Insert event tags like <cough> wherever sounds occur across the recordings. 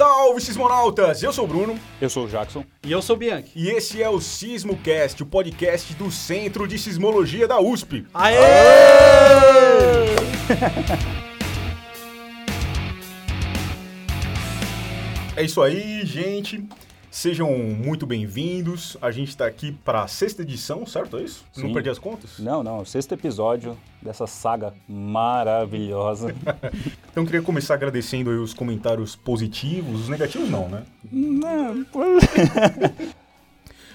Salve, sismonautas! Eu sou o Bruno. Eu sou o Jackson. E eu sou o Bianchi. E esse é o SismoCast, o podcast do Centro de Sismologia da USP. Aê! <laughs> É isso aí, gente. Sejam muito bem-vindos. A gente está aqui para a sexta edição, certo? É isso? Não Sim. perdi as contas? Não, não, o sexto episódio dessa saga maravilhosa. <laughs> Então, eu queria começar agradecendo aí os comentários positivos. Os negativos, não, né? não, <laughs> pô.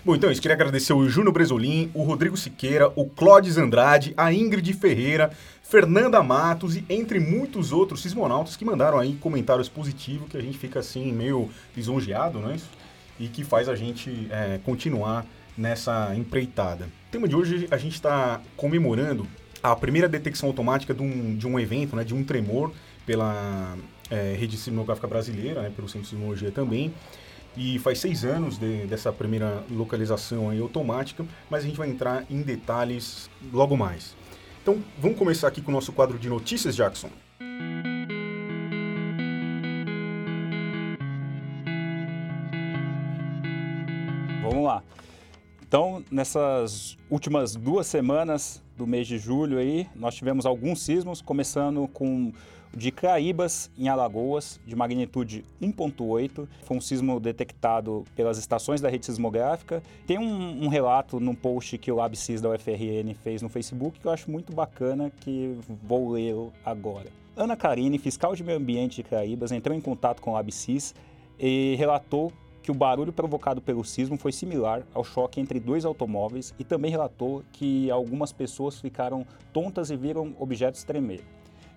Bom, então, eu queria agradecer o Júnior Bresolim, o Rodrigo Siqueira, o Clóvis Andrade, a Ingrid Ferreira, Fernanda Matos e entre muitos outros sismonautas que mandaram aí comentários positivos que a gente fica assim meio lisonjeado, não é isso? E que faz a gente é, continuar nessa empreitada. O tema de hoje a gente está comemorando a primeira detecção automática de um, de um evento, né, de um tremor pela é, Rede Sismográfica Brasileira, né, pelo Centro de Sismologia também. E faz seis anos de- dessa primeira localização automática, mas a gente vai entrar em detalhes logo mais. Então, vamos começar aqui com o nosso quadro de notícias, Jackson. Vamos lá. Então, nessas últimas duas semanas do mês de julho aí, nós tivemos alguns sismos, começando com o de Craíbas, em Alagoas, de magnitude 1.8. Foi um sismo detectado pelas estações da rede sismográfica. Tem um, um relato num post que o LabSIS da UFRN fez no Facebook que eu acho muito bacana, que vou ler agora. Ana Karine, fiscal de meio ambiente de Craíbas, entrou em contato com o LabSIS e relatou que o barulho provocado pelo sismo foi similar ao choque entre dois automóveis e também relatou que algumas pessoas ficaram tontas e viram objetos tremer.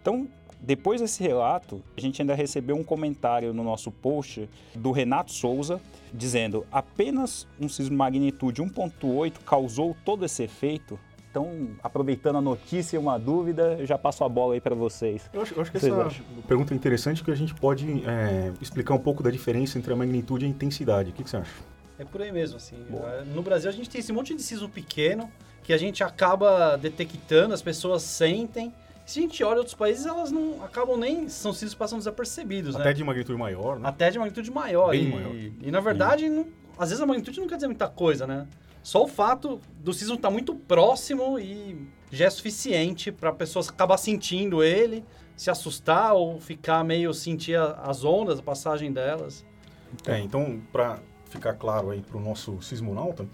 Então, depois desse relato, a gente ainda recebeu um comentário no nosso post do Renato Souza dizendo: apenas um sismo de magnitude 1.8 causou todo esse efeito. Então, aproveitando a notícia e uma dúvida, eu já passo a bola aí para vocês. Eu acho, eu acho que Vocês essa acham? pergunta é interessante que a gente pode é, explicar um pouco da diferença entre a magnitude e a intensidade. O que, que você acha? É por aí mesmo, assim. Boa. Eh, No Brasil a gente tem esse monte de sismo pequeno que a gente acaba detectando, as pessoas sentem. Se a gente olha outros países, elas não acabam nem. São sismos que passam desapercebidos, Até né? de magnitude maior, né? Até de magnitude maior. Bem e, maior. e na verdade, não- às vezes a magnitude não quer dizer muita coisa, né? Só o fato do sismo estar muito próximo e já é suficiente para a pessoa acabar sentindo ele, se assustar ou ficar meio sentir as ondas, a passagem delas. É, então, para ficar claro aí para o nosso sismonauta,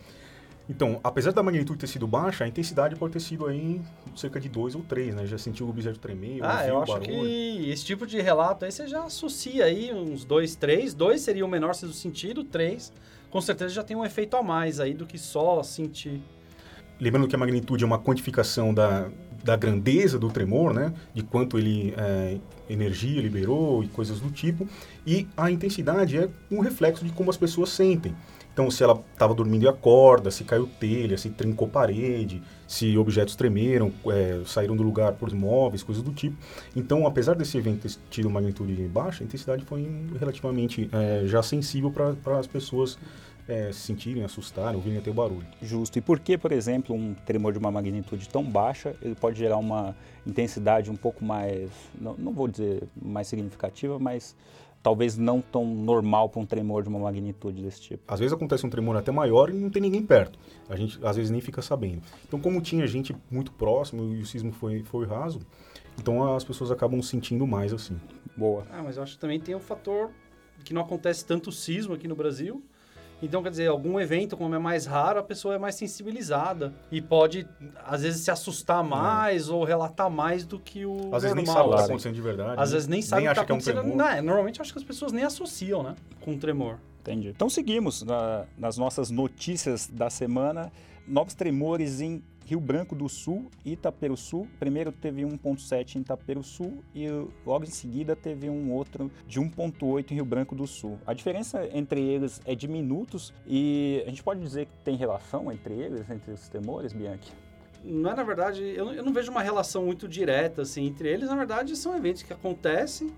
então, apesar da magnitude ter sido baixa, a intensidade pode ter sido aí cerca de 2 ou 3, né? Já sentiu o objeto tremer, Ah, eu o acho barulho. que esse tipo de relato aí você já associa aí uns dois, três. Dois seria o menor sentido, três com certeza já tem um efeito a mais aí do que só sentir. Lembrando que a magnitude é uma quantificação da, da grandeza do tremor, né? De quanto ele é, energia liberou e coisas do tipo. E a intensidade é um reflexo de como as pessoas sentem. Então, se ela estava dormindo e acorda, se caiu telha, se trincou parede, se objetos tremeram, é, saíram do lugar por móveis, coisas do tipo. Então, apesar desse evento ter tido magnitude baixa, a intensidade foi relativamente é, já sensível para as pessoas é, se sentirem, assustarem, ouvirem até o barulho. Justo. E por que, por exemplo, um tremor de uma magnitude tão baixa, ele pode gerar uma intensidade um pouco mais, não, não vou dizer mais significativa, mas talvez não tão normal para um tremor de uma magnitude desse tipo? Às vezes acontece um tremor até maior e não tem ninguém perto. A gente às vezes nem fica sabendo. Então, como tinha gente muito próximo e o sismo foi, foi raso, então as pessoas acabam sentindo mais assim. Boa. Ah, mas eu acho que também tem o fator que não acontece tanto sismo aqui no Brasil. Então, quer dizer, algum evento, como é mais raro, a pessoa é mais sensibilizada e pode, às vezes, se assustar mais ou relatar mais do que o Às vezes nem normal. sabe o que está claro. acontecendo de verdade. Às né? vezes nem sabe o que está que é um acontecendo. tremor. Não, é, normalmente eu acho que as pessoas nem associam, né? Com tremor. Entendi. Então seguimos na- nas nossas notícias da semana. Novos tremores em Rio Branco do Sul e Itaperuçu. Primeiro teve 1.7 em Itaperuçu e logo em seguida teve um outro de 1.8 em Rio Branco do Sul. A diferença entre eles é de minutos e a gente pode dizer que tem relação entre eles, entre os tremores, Bianchi? Não é, na verdade, eu, não- eu não vejo uma relação muito direta, assim, entre eles. Na verdade, são eventos que acontecem.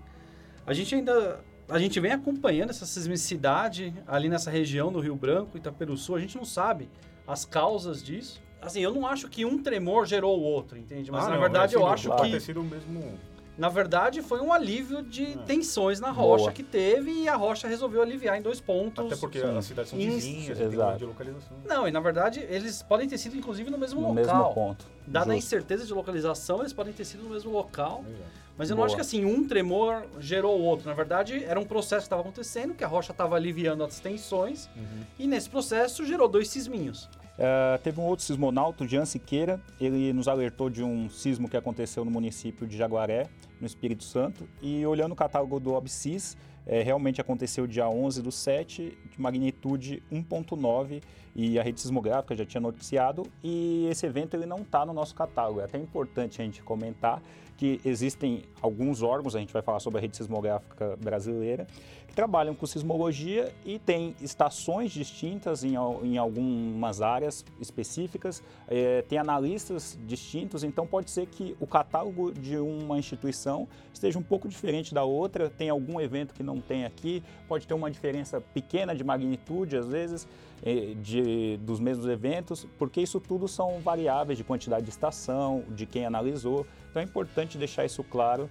A gente ainda... A gente vem acompanhando essa sismicidade ali nessa região do Rio Branco, Itaperuçu. A gente não sabe as causas disso. Assim, eu não acho que um tremor gerou o outro, entende? Mas, Ah, na não, verdade, é, eu sim, acho pode que... ter sido o mesmo... Na verdade, foi um alívio de É. tensões na rocha Boa. que teve e a rocha resolveu aliviar em dois pontos. Até porque sim. as cidades são vizinhas, de localização. Não, e na verdade, eles podem ter sido inclusive no mesmo No local. mesmo ponto. Dada a incerteza de localização, eles podem ter sido no mesmo local. Exato. Mas eu não Boa. acho que assim, um tremor gerou o outro. Na verdade, era um processo que estava acontecendo, que a rocha estava aliviando as tensões, Uhum. e nesse processo gerou dois sisminhos. É, teve um outro sismonauta, o Jean Siqueira, ele nos alertou de um sismo que aconteceu no município de Jaguaré, no Espírito Santo, e olhando o catálogo do OBSIS, é, realmente aconteceu dia 11 do 7, de magnitude 1.9, e a rede sismográfica já tinha noticiado, e esse evento ele não está no nosso catálogo. É até importante a gente comentar que existem alguns órgãos, a gente vai falar sobre a rede sismográfica brasileira, que trabalham com sismologia e tem estações distintas em, em algumas áreas específicas, eh, tem analistas distintos, então pode ser que o catálogo de uma instituição esteja um pouco diferente da outra, tem algum evento que não tem aqui, pode ter uma diferença pequena de magnitude, às vezes, eh, de, dos mesmos eventos, porque isso tudo são variáveis de quantidade de estação, de quem analisou, então é importante deixar isso claro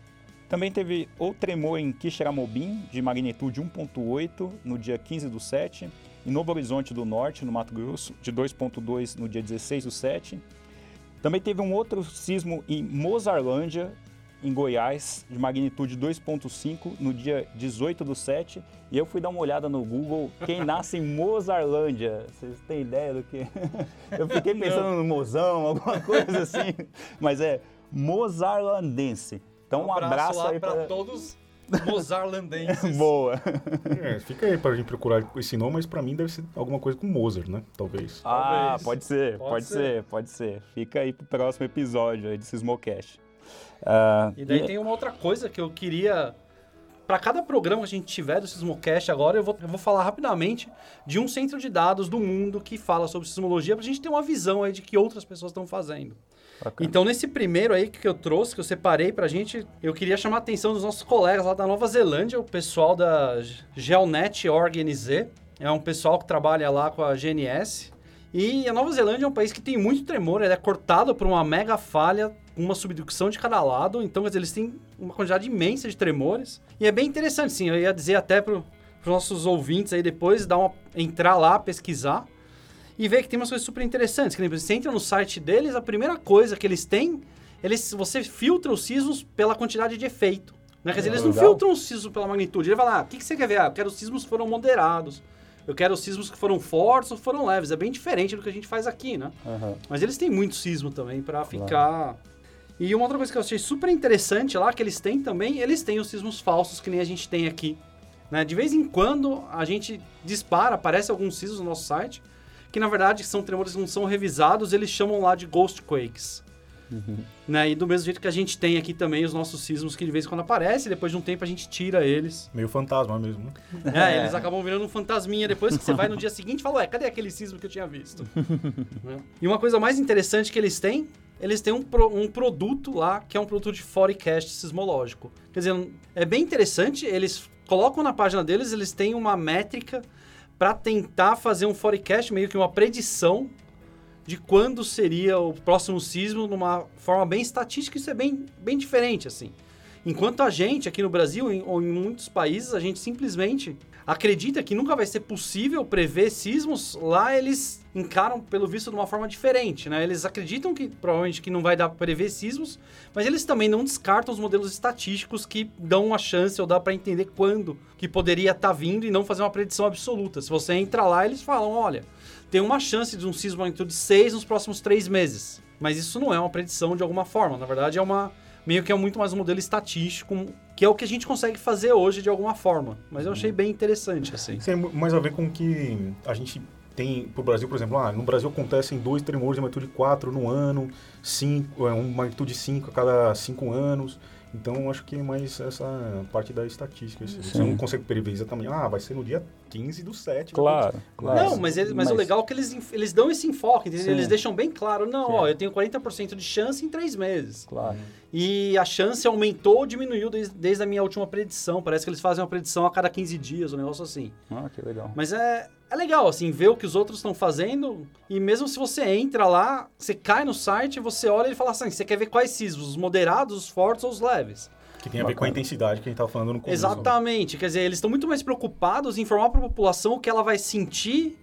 também teve o tremor em Quixeramobim, de magnitude 1.8, no dia 15 do 7. Em Novo Horizonte do Norte, no Mato Grosso, de 2.2 no dia 16 do 7. Também teve um outro sismo em Mozarlândia, em Goiás, de magnitude 2.5, no dia 18 do 7. E eu fui dar uma olhada no Google, quem nasce em Mozarlândia. Vocês têm ideia do que? <laughs> Eu fiquei pensando no mozão, alguma coisa assim. Mas é mozarlandense. Então um abraço, lá aí para pra... todos mozarlandenses. <laughs> Boa. É, fica aí pra gente procurar esse nome, mas pra mim deve ser alguma coisa com Mozart, né? Talvez. Ah, Talvez. pode ser, Pode pode, ser. ser. pode ser. Fica aí pro próximo episódio aí de Sismocast. Ah, E daí e- tem uma outra coisa que eu queria. Para cada programa que a gente tiver do Sismocast agora, eu vou, eu vou falar rapidamente de um centro de dados do mundo que fala sobre sismologia, pra gente ter uma visão aí de que outras pessoas estão fazendo. bacana. Então, nesse primeiro aí que eu trouxe, que eu separei pra gente, eu queria chamar a atenção dos nossos colegas lá da Nova Zelândia, o pessoal da Geonet OrgNZ. É um pessoal que trabalha lá com a GNS. E a Nova Zelândia é um país que tem muito tremor, ele é cortado por uma mega falha, com uma subducção de cada lado. Então, quer dizer, eles têm uma quantidade imensa de tremores. E é bem interessante, sim. Eu ia dizer até para os nossos ouvintes aí depois, dar uma, entrar lá, pesquisar e ver que tem umas coisas super interessantes. Que exemplo, você entra no site deles, a primeira coisa que eles têm, eles, você filtra os sismos pela quantidade de efeito. Né? Quer dizer, eles não Legal. filtram os sismos pela magnitude. Ele vai lá, o que, que você quer ver? Ah, eu quero os sismos que foram moderados. Eu quero os sismos que foram fortes ou foram leves. É bem diferente do que a gente faz aqui, né? Aham. Mas eles têm muito sismo também pra ficar. E uma outra coisa que eu achei super interessante lá, que eles têm também, eles têm os sismos falsos que nem a gente tem aqui. Né? De vez em quando a gente dispara, aparece alguns sismos no nosso site, que na verdade são tremores que não são revisados, eles chamam lá de ghost quakes. Né? E do mesmo jeito que a gente tem aqui também os nossos sismos que de vez em quando aparecem, depois de um tempo a gente tira eles. Meio fantasma mesmo, né? É, <laughs> eles acabam virando um fantasminha depois que você vai no dia seguinte e fala, ué, cadê aquele sismo que eu tinha visto? <laughs> Né? E uma coisa mais interessante que eles têm, eles têm um, pro- um produto lá que é um produto de forecast sismológico. Quer dizer, é bem interessante, eles colocam na página deles, eles têm uma métrica para tentar fazer um forecast, meio que uma predição de quando seria o próximo sismo numa forma bem estatística, isso é bem, bem diferente, assim. Enquanto a gente, aqui no Brasil em- ou em muitos países, a gente simplesmente acredita que nunca vai ser possível prever sismos, lá eles encaram, pelo visto, de uma forma diferente, né? Eles acreditam que provavelmente que não vai dar para prever sismos, mas eles também não descartam os modelos estatísticos que dão uma chance ou dá para entender quando que poderia estar vindo e não fazer uma predição absoluta. Se você entra lá, eles falam, olha, tem uma chance de um sismo magnitude 6 nos próximos três meses. Mas isso não é uma predição de alguma forma. Na verdade, é uma meio que é muito mais um modelo estatístico, que é o que a gente consegue fazer hoje de alguma forma. Mas eu achei bem interessante, assim. Isso tem mais a ver com o que a gente tem pro Brasil, por exemplo, ah, no Brasil acontecem dois tremores de magnitude 4 no ano, cinco, é, um magnitude 5 a cada 5 anos. Então, acho que é mais essa parte da estatística. assim. Você não consegue prever exatamente, ah, vai ser no dia 15 do 7. Claro, claro. Não, mas, ele- mas o legal é que eles, eles dão esse enfoque, eles deixam bem claro, não, Sim. ó, eu tenho 40% de chance em três meses. Claro. E a chance aumentou ou diminuiu desde, desde a minha última predição. Parece que eles fazem uma predição a cada 15 dias, um negócio assim. Ah, que legal. Mas é, é legal, assim, ver o que os outros estão fazendo. E mesmo se você entra lá, você cai no site, você olha e fala assim: você quer ver quais sismos? Os moderados, os fortes ou os leves? Que tem a ver com a intensidade que a gente estava falando no começo. Exatamente. Quer dizer, eles estão muito mais preocupados em informar para a população o que ela vai sentir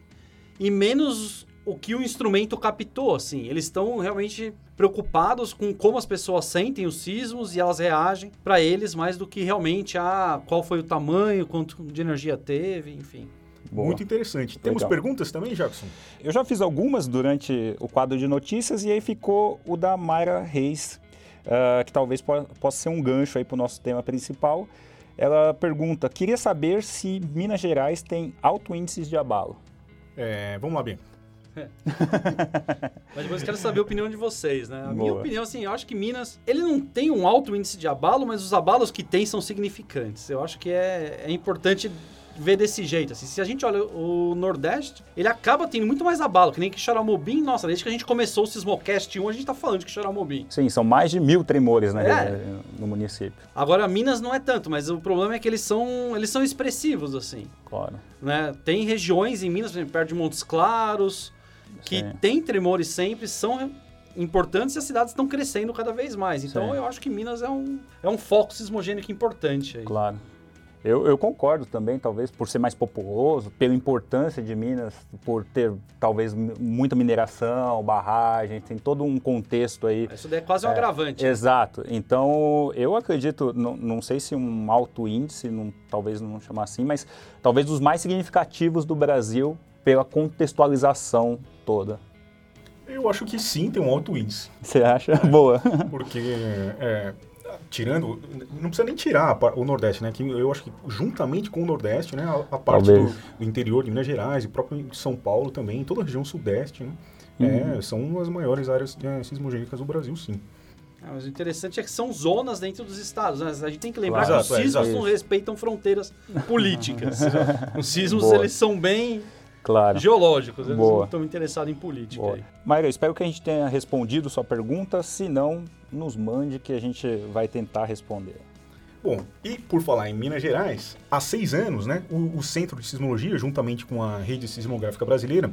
e menos o que o instrumento captou, assim. Eles estão realmente preocupados com como as pessoas sentem os sismos e elas reagem para eles mais do que realmente a qual foi o tamanho, quanto de energia teve, enfim. Boa. Muito interessante. Temos Legal. perguntas também, Jackson? Eu já fiz algumas durante o quadro de notícias e aí ficou o da Mayra Reis, uh, que talvez po possa ser um gancho aí para o nosso tema principal. Ela pergunta: queria saber se Minas Gerais tem alto índice de abalo. É, vamos lá, bem. É. <laughs> Mas depois eu quero saber a opinião de vocês, né? A Boa. minha opinião, assim, eu acho que Minas, ele não tem um alto índice de abalo, mas os abalos que tem são significantes. Eu acho que é, é importante ver desse jeito. Assim. Se a gente olha o Nordeste, ele acaba tendo muito mais abalo, que nem que Xaramobim. Nossa, desde que a gente começou o Sismocast 1, a gente tá falando de Xaramobim. Sim, são mais de mil tremores né, é. no município. Agora, Minas não é tanto, mas o problema é que eles são, eles são expressivos, assim. Claro. Né? Tem regiões em Minas, por exemplo, perto de Montes Claros, que Sim. tem tremores sempre, são importantes e as cidades estão crescendo cada vez mais. Então, Sim. eu acho que Minas é um, é um foco sismogênico importante. Aí. Claro. Eu, eu, concordo também, talvez por ser mais populoso, pela importância de Minas, por ter talvez muita mineração, barragem, tem todo um contexto aí. Isso daí é quase um é, agravante. Exato. Então, eu acredito, não, não sei se um alto índice, não, talvez não chamar assim, mas talvez os mais significativos do Brasil pela contextualização toda. Eu acho que sim, tem um alto índice. Você acha? <laughs> Boa. Porque é, tirando, não precisa nem tirar o Nordeste, né? Que eu acho que juntamente com o Nordeste, né? A, a parte do, do, interior de Minas Gerais e próprio de São Paulo também, toda a região Sudeste, né? Uhum. É, são as maiores áreas é, sismogênicas do Brasil, sim. Ah, mas o interessante é que são zonas dentro dos estados. Né? A gente tem que lembrar claro, que os sismos é, não respeitam fronteiras <laughs> políticas. os sismos, Boa. eles são bem claro. geológicos, eles Boa. não estão interessados em política. Maíra, espero que a gente tenha respondido sua pergunta. Se não, nos mande que a gente vai tentar responder. Bom, e por falar em Minas Gerais, há seis anos, né, o, o Centro de Sismologia, juntamente com a Rede Sismográfica Brasileira,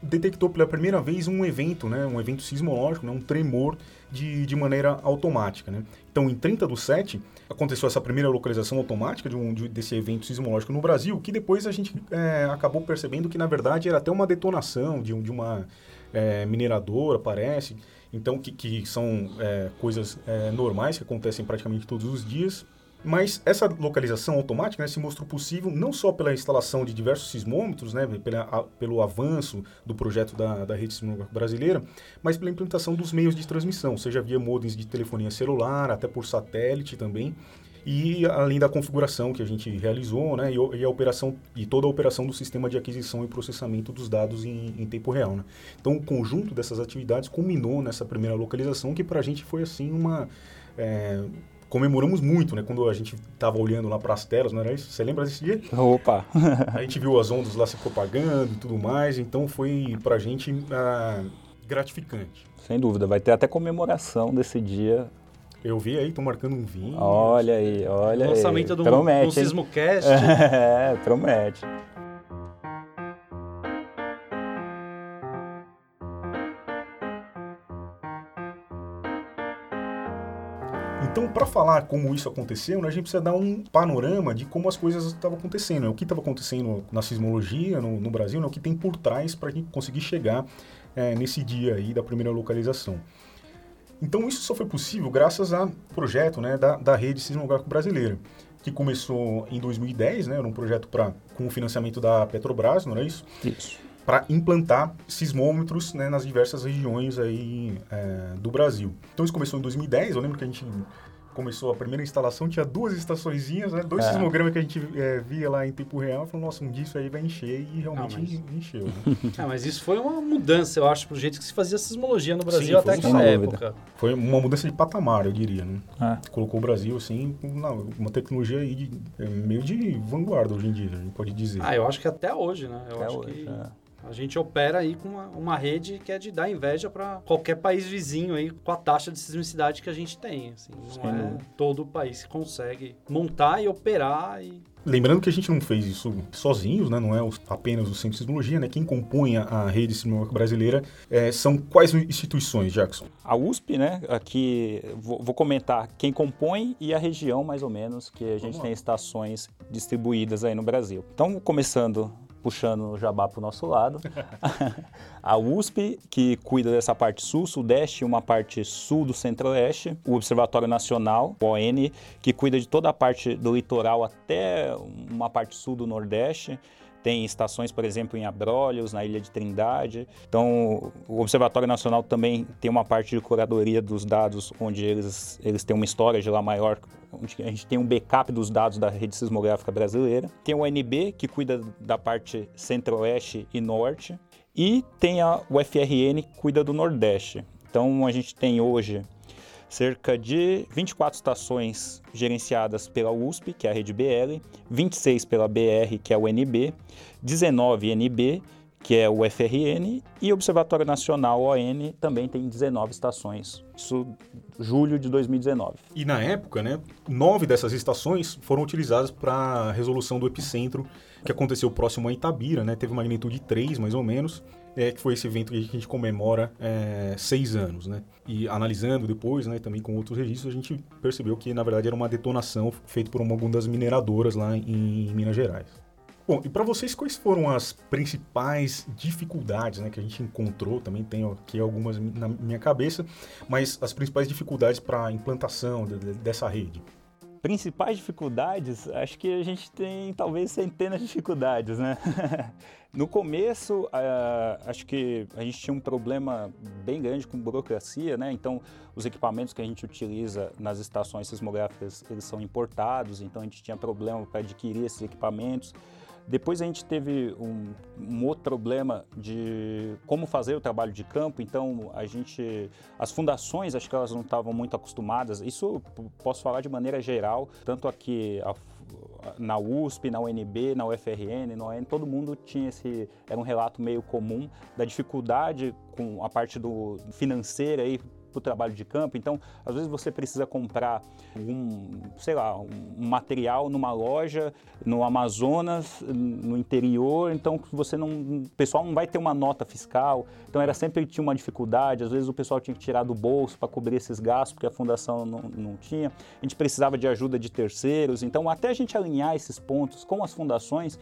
detectou pela primeira vez um evento, né, um evento sismológico, né, um tremor de, de maneira automática. Né? Então, em 30 do 7, aconteceu essa primeira localização automática de um, de, desse evento sismológico no Brasil, que depois a gente é, acabou percebendo que, na verdade, era até uma detonação de, de uma é, mineradora, parece. Então, que, que são é, coisas é, normais que acontecem praticamente todos os dias. Mas essa localização automática né, se mostrou possível não só pela instalação de diversos sismômetros, né, pela, a, pelo avanço do projeto da, da rede sismográfica brasileira, mas pela implementação dos meios de transmissão, seja via modems de telefonia celular, até por satélite também, e além da configuração que a gente realizou, né, e, e, a operação e toda a operação do sistema de aquisição e processamento dos dados em, em tempo real. Né? Então, o conjunto dessas atividades culminou nessa primeira localização, que para a gente foi assim uma é, comemoramos muito, né? Quando a gente estava olhando lá para as telas, não era isso? Você lembra desse dia? Opa! <laughs> a gente viu as ondas lá se propagando e tudo mais, então foi para a gente ah, gratificante. Sem dúvida, vai ter até comemoração desse dia. Eu vi aí, tô marcando um vinho. Olha aí, olha Lançamento aí. do, promete, do Sismocast. <laughs> é, promete. Então, para falar como isso aconteceu, né, a gente precisa dar um panorama de como as coisas estavam acontecendo, né? o que estava acontecendo na sismologia no, no Brasil, né? o que tem por trás para a gente conseguir chegar é, nesse dia aí da primeira localização. Então, isso só foi possível graças ao projeto né, da, da rede sismográfica brasileira, que começou em 2010, né, era um projeto pra, com o financiamento da Petrobras, não é isso? Isso para implantar sismômetros né, nas diversas regiões aí, é, do Brasil. Então isso começou em 2010, eu lembro que a gente começou a primeira instalação, tinha duas estaçõezinhas, né, dois é. sismogramas que a gente é, via lá em tempo real, falou, nossa, um dia isso aí vai encher e realmente Não, mas... encheu. Né? <laughs> ah, mas isso foi uma mudança, eu acho, pro jeito que se fazia sismologia no Brasil Sim, até aquela época. Foi uma mudança de patamar, eu diria, né? É. Colocou o Brasil, assim, uma tecnologia aí de, é, meio de vanguarda hoje em dia, a gente pode dizer. Ah, eu acho que até hoje, né? Eu até acho hoje, que... É. A gente opera aí com uma, uma rede que é de dar inveja para qualquer país vizinho aí com a taxa de sismicidade que a gente tem. Assim, não é todo o país que consegue montar e operar e Lembrando que a gente não fez isso sozinhos, né? não é apenas o Centro de Sismologia, né? quem compõe a rede sismológica brasileira é, são quais instituições, Jackson? A USP, né? Aqui vou, vou, comentar quem compõe e a região, mais ou menos, que a gente tem estações distribuídas aí no Brasil. Então, começando puxando o jabá para o nosso lado. <laughs> a USP, que cuida dessa parte sul, sudeste e uma parte sul do centro-oeste. O Observatório Nacional, o ON, que cuida de toda a parte do litoral até uma parte sul do nordeste. Tem estações, por exemplo, em Abrolhos, na Ilha de Trindade. Então, o Observatório Nacional também tem uma parte de curadoria dos dados, onde eles, eles têm uma storage lá maior, onde a gente tem um backup dos dados da rede sismográfica brasileira. Tem o ANB, que cuida da parte centro-oeste e norte. E tem a UFRN, que cuida do nordeste. Então, a gente tem hoje cerca de 24 estações gerenciadas pela USP, que é a rede BL, 26 pela BR, que é o NB, 19 NB, que é o FRN, e Observatório Nacional ON também tem 19 estações. Isso julho de 2019. E na época, né, nove dessas estações foram utilizadas para a resolução do epicentro que aconteceu próximo a Itabira, né? Teve magnitude 3, mais ou menos é, que foi esse evento que a gente comemora é, seis anos, né? E analisando depois, né, também com outros registros, a gente percebeu que, na verdade, era uma detonação feita por uma das mineradoras lá em, em Minas Gerais. Bom, e para vocês, quais foram as principais dificuldades né, que a gente encontrou? Também tenho aqui algumas na minha cabeça, mas as principais dificuldades para a implantação de, de, dessa rede? Principais dificuldades, acho que a gente tem talvez centenas de dificuldades, né? <laughs> no começo, uh, acho que a gente tinha um problema bem grande com burocracia, né? Então, os equipamentos que a gente utiliza nas estações sismográficas, eles são importados, então a gente tinha problema para adquirir esses equipamentos. Depois a gente teve um, um, outro problema de como fazer o trabalho de campo, então a gente, as fundações, acho que elas não estavam muito acostumadas, isso posso falar de maneira geral, tanto aqui a, na USP, na UNB, na UFRN, na UN, todo mundo tinha esse, era um relato meio comum da dificuldade com a parte do financeira aí para o trabalho de campo. Então, às vezes você precisa comprar um, sei lá, um material numa loja no Amazonas, no interior, então você não, o pessoal não vai ter uma nota fiscal. Então era sempre tinha uma dificuldade. Às vezes o pessoal tinha que tirar do bolso para cobrir esses gastos porque a fundação não, não tinha. A gente precisava de ajuda de terceiros. Então, até a gente alinhar esses pontos com as fundações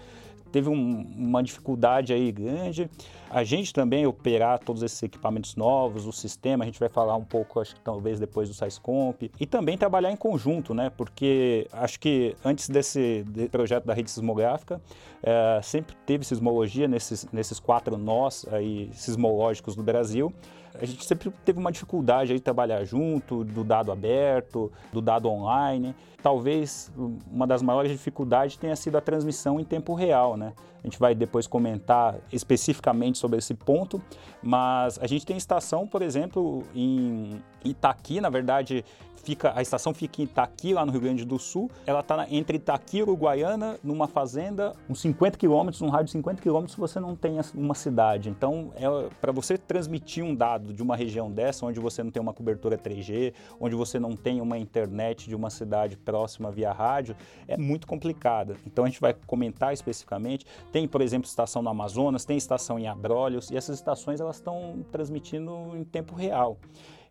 teve um, uma dificuldade aí grande. A gente também operar todos esses equipamentos novos, o sistema, a gente vai falar um pouco, acho que talvez depois do SciScomp, e também trabalhar em conjunto, né? Porque acho que antes desse, desse projeto da rede sismográfica, é, sempre teve sismologia nesses, nesses quatro nós aí sismológicos do Brasil. A gente sempre teve uma dificuldade de trabalhar junto, do dado aberto, do dado online. Talvez uma das maiores dificuldades tenha sido a transmissão em tempo real, né? A gente vai depois comentar especificamente sobre esse ponto, mas a gente tem estação, por exemplo, em Itaqui, na verdade, fica a estação fica em Itaqui, lá no Rio Grande do Sul. Ela está entre Itaqui e Uruguaiana, numa fazenda, uns 50 quilômetros, num raio de 50 quilômetros, você não tem uma cidade. Então, é, para você transmitir um dado de uma região dessa, onde você não tem uma cobertura 3G, onde você não tem uma internet de uma cidade próxima via rádio, é muito complicado. Então, a gente vai comentar especificamente. Tem, por exemplo, estação no Amazonas, tem estação em Abrolhos, e essas estações elas estão transmitindo em tempo real.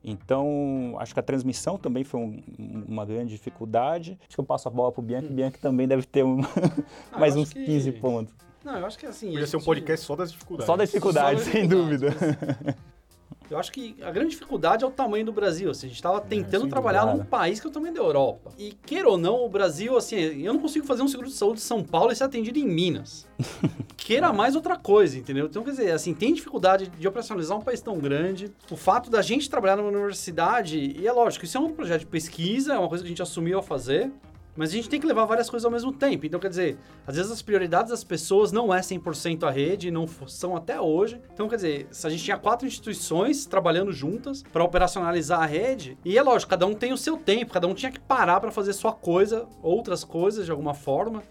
Então, acho que a transmissão também foi um, uma grande dificuldade. Acho que eu passo a bola para o Bianchi. Hum. Bianchi também deve ter um, ah, mais uns que... 15 pontos. Não, eu acho que assim. Podia ser um podcast só das dificuldades. Só das dificuldades, só das dificuldades sem dúvida. <laughs> Eu acho que a grande dificuldade é o tamanho do Brasil. Assim, a gente estava tentando é, trabalhar num país que é o tamanho da Europa. E, queira ou não, o Brasil, assim, eu não consigo fazer um seguro de saúde de São Paulo e ser atendido em Minas. <laughs> queira mais outra coisa, entendeu? Então, quer dizer, assim, tem dificuldade de operacionalizar um país tão grande. O fato da gente trabalhar numa universidade, e é lógico, isso é um projeto de pesquisa, é uma coisa que a gente assumiu a fazer. Mas a gente tem que levar várias coisas ao mesmo tempo. Então, quer dizer, às vezes as prioridades das pessoas não é 100% a rede, não são até hoje. Então, quer dizer, se a gente tinha quatro instituições trabalhando juntas para operacionalizar a rede, e é lógico, cada um tem o seu tempo, cada um tinha que parar para fazer sua coisa, outras coisas de alguma forma.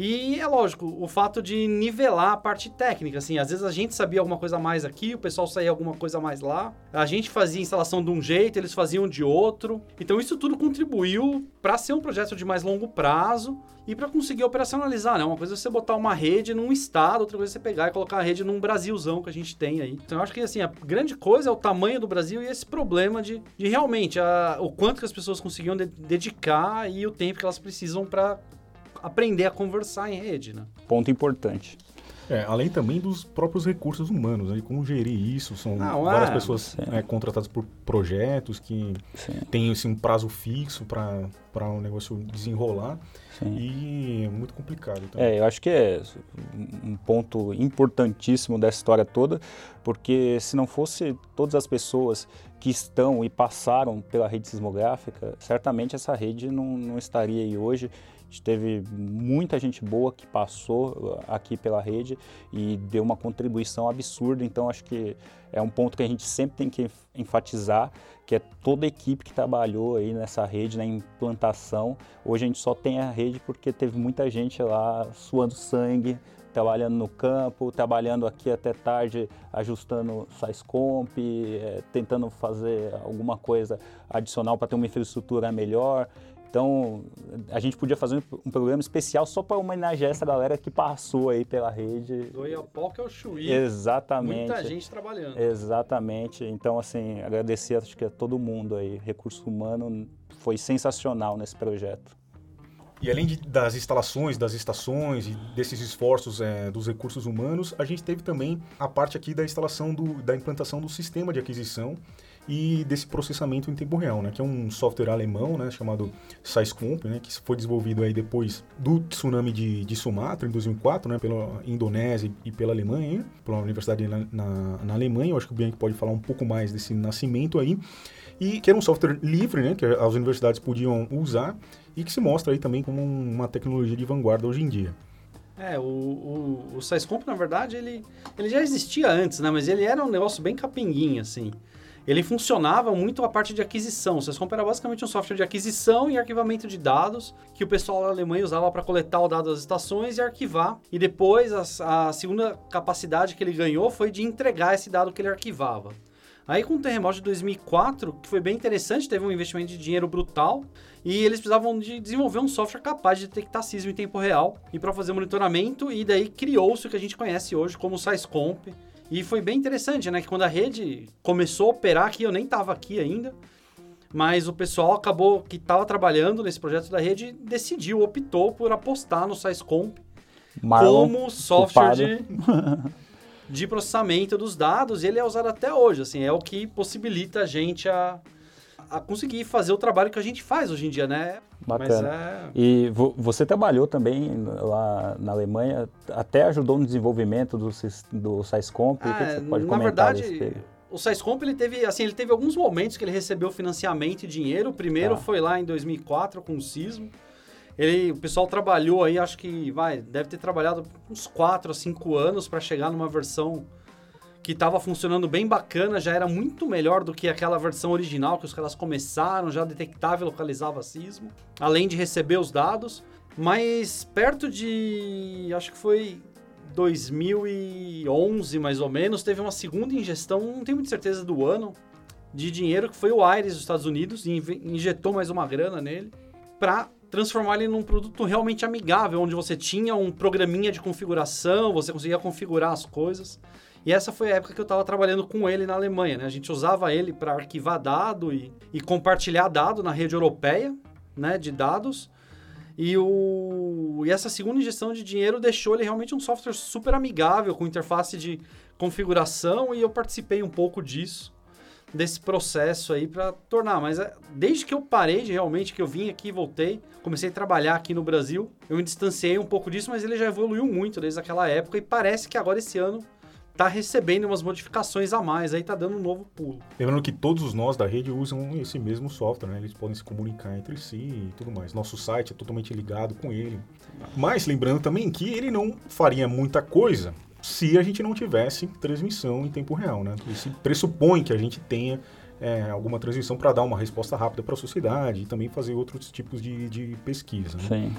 E é lógico, o fato de nivelar a parte técnica, assim, às vezes a gente sabia alguma coisa mais aqui, o pessoal saía alguma coisa mais lá. A gente fazia instalação de um jeito, eles faziam de outro. Então isso tudo contribuiu para ser um projeto de mais longo prazo e para conseguir operacionalizar, né? Uma coisa é você botar uma rede num estado, outra coisa é você pegar e colocar a rede num Brasilzão que a gente tem aí. Então eu acho que assim, a grande coisa é o tamanho do Brasil e esse problema de, de realmente a, o quanto que as pessoas conseguiam de, dedicar e o tempo que elas precisam para aprender a conversar em rede, né? Ponto importante. É, além também dos próprios recursos humanos, né? como gerir isso. São ah, várias pessoas é, contratadas por projetos que sim. têm assim, um prazo fixo para o um negócio desenrolar. Sim. E é muito complicado. Então. É, eu acho que é um ponto importantíssimo dessa história toda, porque se não fosse todas as pessoas que estão e passaram pela rede sismográfica, certamente essa rede não, não estaria aí hoje teve muita gente boa que passou uh, aqui pela rede e deu uma contribuição absurda. Então, acho que é um ponto que a gente sempre tem que enfatizar, que é toda a equipe que trabalhou aí nessa rede, na implantação. Hoje a gente só tem a rede porque teve muita gente lá suando sangue, trabalhando no campo, trabalhando aqui até tarde, ajustando SciScomp, é, tentando fazer alguma coisa adicional para ter uma infraestrutura melhor. Então, a gente podia fazer um programa especial só para homenagear essa galera que passou aí pela rede. Do Iapoca ao Chuí. Exatamente. Muita gente trabalhando. Exatamente. Então, assim, agradecer acho que a todo mundo aí. Recurso humano foi sensacional nesse projeto. E além de, das instalações, das estações e desses esforços é, dos recursos humanos, a gente teve também a parte aqui da instalação do, da implantação do sistema de aquisição e desse processamento em tempo real, né, que é um software alemão, né, chamado SciScomp, né, que foi desenvolvido aí depois do tsunami de, de Sumatra em 2004, né, pela Indonésia e pela Alemanha, pela universidade na, na, na Alemanha. Eu acho que o Bianchi pode falar um pouco mais desse nascimento aí. E que era um software livre, né, que as universidades podiam usar e que se mostra aí também como uma tecnologia de vanguarda hoje em dia. É, o, o, o na verdade, ele, ele já existia antes, né? Mas ele era um negócio bem capinguinho, assim ele funcionava muito a parte de aquisição. O Syscomp era basicamente um software de aquisição e arquivamento de dados que o pessoal da Alemanha usava para coletar o dado das estações e arquivar. E depois a, a segunda capacidade que ele ganhou foi de entregar esse dado que ele arquivava. Aí com o terremoto de 2004, que foi bem interessante, teve um investimento de dinheiro brutal e eles precisavam de desenvolver um software capaz de detectar sismo em tempo real e para fazer monitoramento e daí criou-se o que a gente conhece hoje como SciScomp, e foi bem interessante, né? Que quando a rede começou a operar aqui, eu nem estava aqui ainda, mas o pessoal acabou que estava trabalhando nesse projeto da rede decidiu, optou por apostar no SciScomp Marlon, como software de, <laughs> de processamento dos dados. E ele é usado até hoje, assim, é o que possibilita a gente a, a conseguir fazer o trabalho que a gente faz hoje em dia, né? Bacana. É... E vo você trabalhou também lá na Alemanha, até ajudou no desenvolvimento do, do SciScomp, é, o que você pode na comentar verdade, o SciScomp, ele teve, assim, ele teve alguns momentos que ele recebeu financiamento e dinheiro. O primeiro tá. foi lá em 2004 com o Sismo. Ele, o pessoal trabalhou aí, acho que vai, deve ter trabalhado uns 4 a 5 anos para chegar numa versão que estava funcionando bem bacana, já era muito melhor do que aquela versão original que os caras começaram, já detectava e localizava sismo, além de receber os dados. Mas perto de, acho que foi 2011 mais ou menos, teve uma segunda ingestão, não tenho muita certeza do ano, de dinheiro que foi o Aires dos Estados Unidos e injetou mais uma grana nele para transformar ele num produto realmente amigável, onde você tinha um programinha de configuração, você conseguia configurar as coisas. E essa foi a época que eu estava trabalhando com ele na Alemanha. Né? A gente usava ele para arquivar dado e, e, compartilhar dado na rede europeia né, de dados. E, o, e essa segunda injeção de dinheiro deixou ele realmente um software super amigável, com interface de configuração, e eu participei um pouco disso, desse processo aí para tornar. Mas é, desde que eu parei de realmente, que eu vim aqui e voltei, comecei a trabalhar aqui no Brasil, eu me distanciei um pouco disso, mas ele já evoluiu muito desde aquela época, e parece que agora esse ano tá recebendo umas modificações a mais, aí tá dando um novo pulo. Lembrando que todos os nós da rede usam esse mesmo software, né? Eles podem se comunicar entre si e tudo mais. Nosso site é totalmente ligado com ele. Mas lembrando também que ele não faria muita coisa se a gente não tivesse transmissão em tempo real, né? Isso pressupõe que a gente tenha é, alguma transmissão para dar uma resposta rápida para a sociedade e também fazer outros tipos de, de pesquisa. Né? Sim.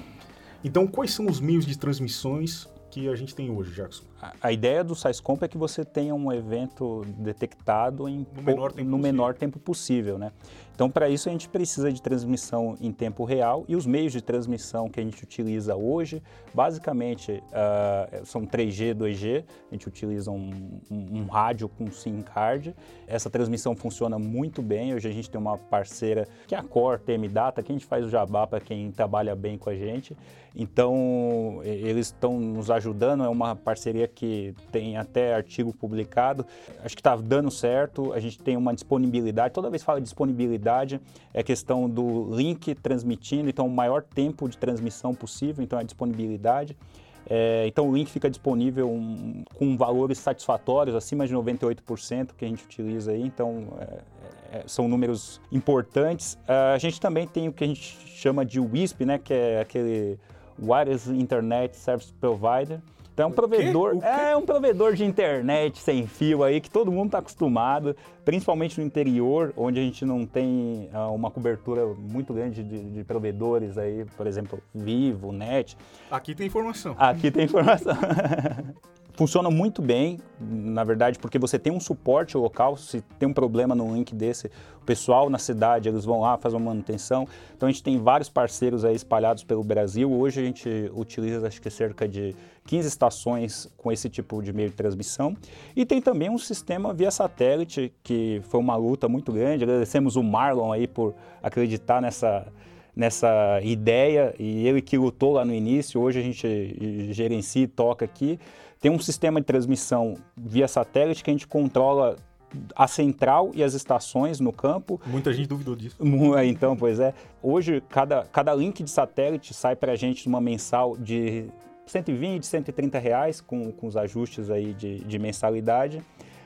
Então, quais são os meios de transmissões que a gente tem hoje, Jackson? A, ideia do SciComp é que você tenha um evento detectado em no menor tempo, no possível. menor tempo possível, né? Então, para isso, a gente precisa de transmissão em tempo real e os meios de transmissão que a gente utiliza hoje, basicamente, uh, são 3G, 2G. A gente utiliza um, um, um, rádio com SIM card. Essa transmissão funciona muito bem. Hoje a gente tem uma parceira que é a Core TM Data, que a gente faz o jabá para quem trabalha bem com a gente. Então, eles estão nos ajudando. É uma parceria que tem até artigo publicado. Acho que está dando certo. A gente tem uma disponibilidade. Toda vez que fala disponibilidade, é questão do link transmitindo, então o maior tempo de transmissão possível, então a disponibilidade. É, então o link fica disponível um, com valores satisfatórios, acima de 98% que a gente utiliza aí, então é, é, são números importantes. Uh, a gente também tem o que a gente chama de WISP, né, que é aquele Wireless Internet Service Provider, então é um provedor, é um provedor de internet sem fio aí que todo mundo está acostumado, principalmente no interior, onde a gente não tem uh, uma cobertura muito grande de, de, provedores aí, por exemplo, Vivo, Net. Aqui tem informação. Aqui tem informação. <laughs> funciona muito bem, na verdade, porque você tem um suporte local, se tem um problema no link desse, o pessoal na cidade, eles vão lá, fazer uma manutenção. Então a gente tem vários parceiros aí espalhados pelo Brasil. Hoje a gente utiliza acho que cerca de 15 estações com esse tipo de meio de transmissão. E tem também um sistema via satélite, que foi uma luta muito grande. Agradecemos o Marlon aí por acreditar nessa nessa ideia e ele que lutou lá no início, hoje a gente gerencia e toca aqui. Tem um sistema de transmissão via satélite que a gente controla a central e as estações no campo. Muita gente duvidou disso. Então, pois é. Hoje, cada, cada link de satélite sai para a gente numa mensal de 120, 130 reais, com, com os ajustes aí de, de mensalidade.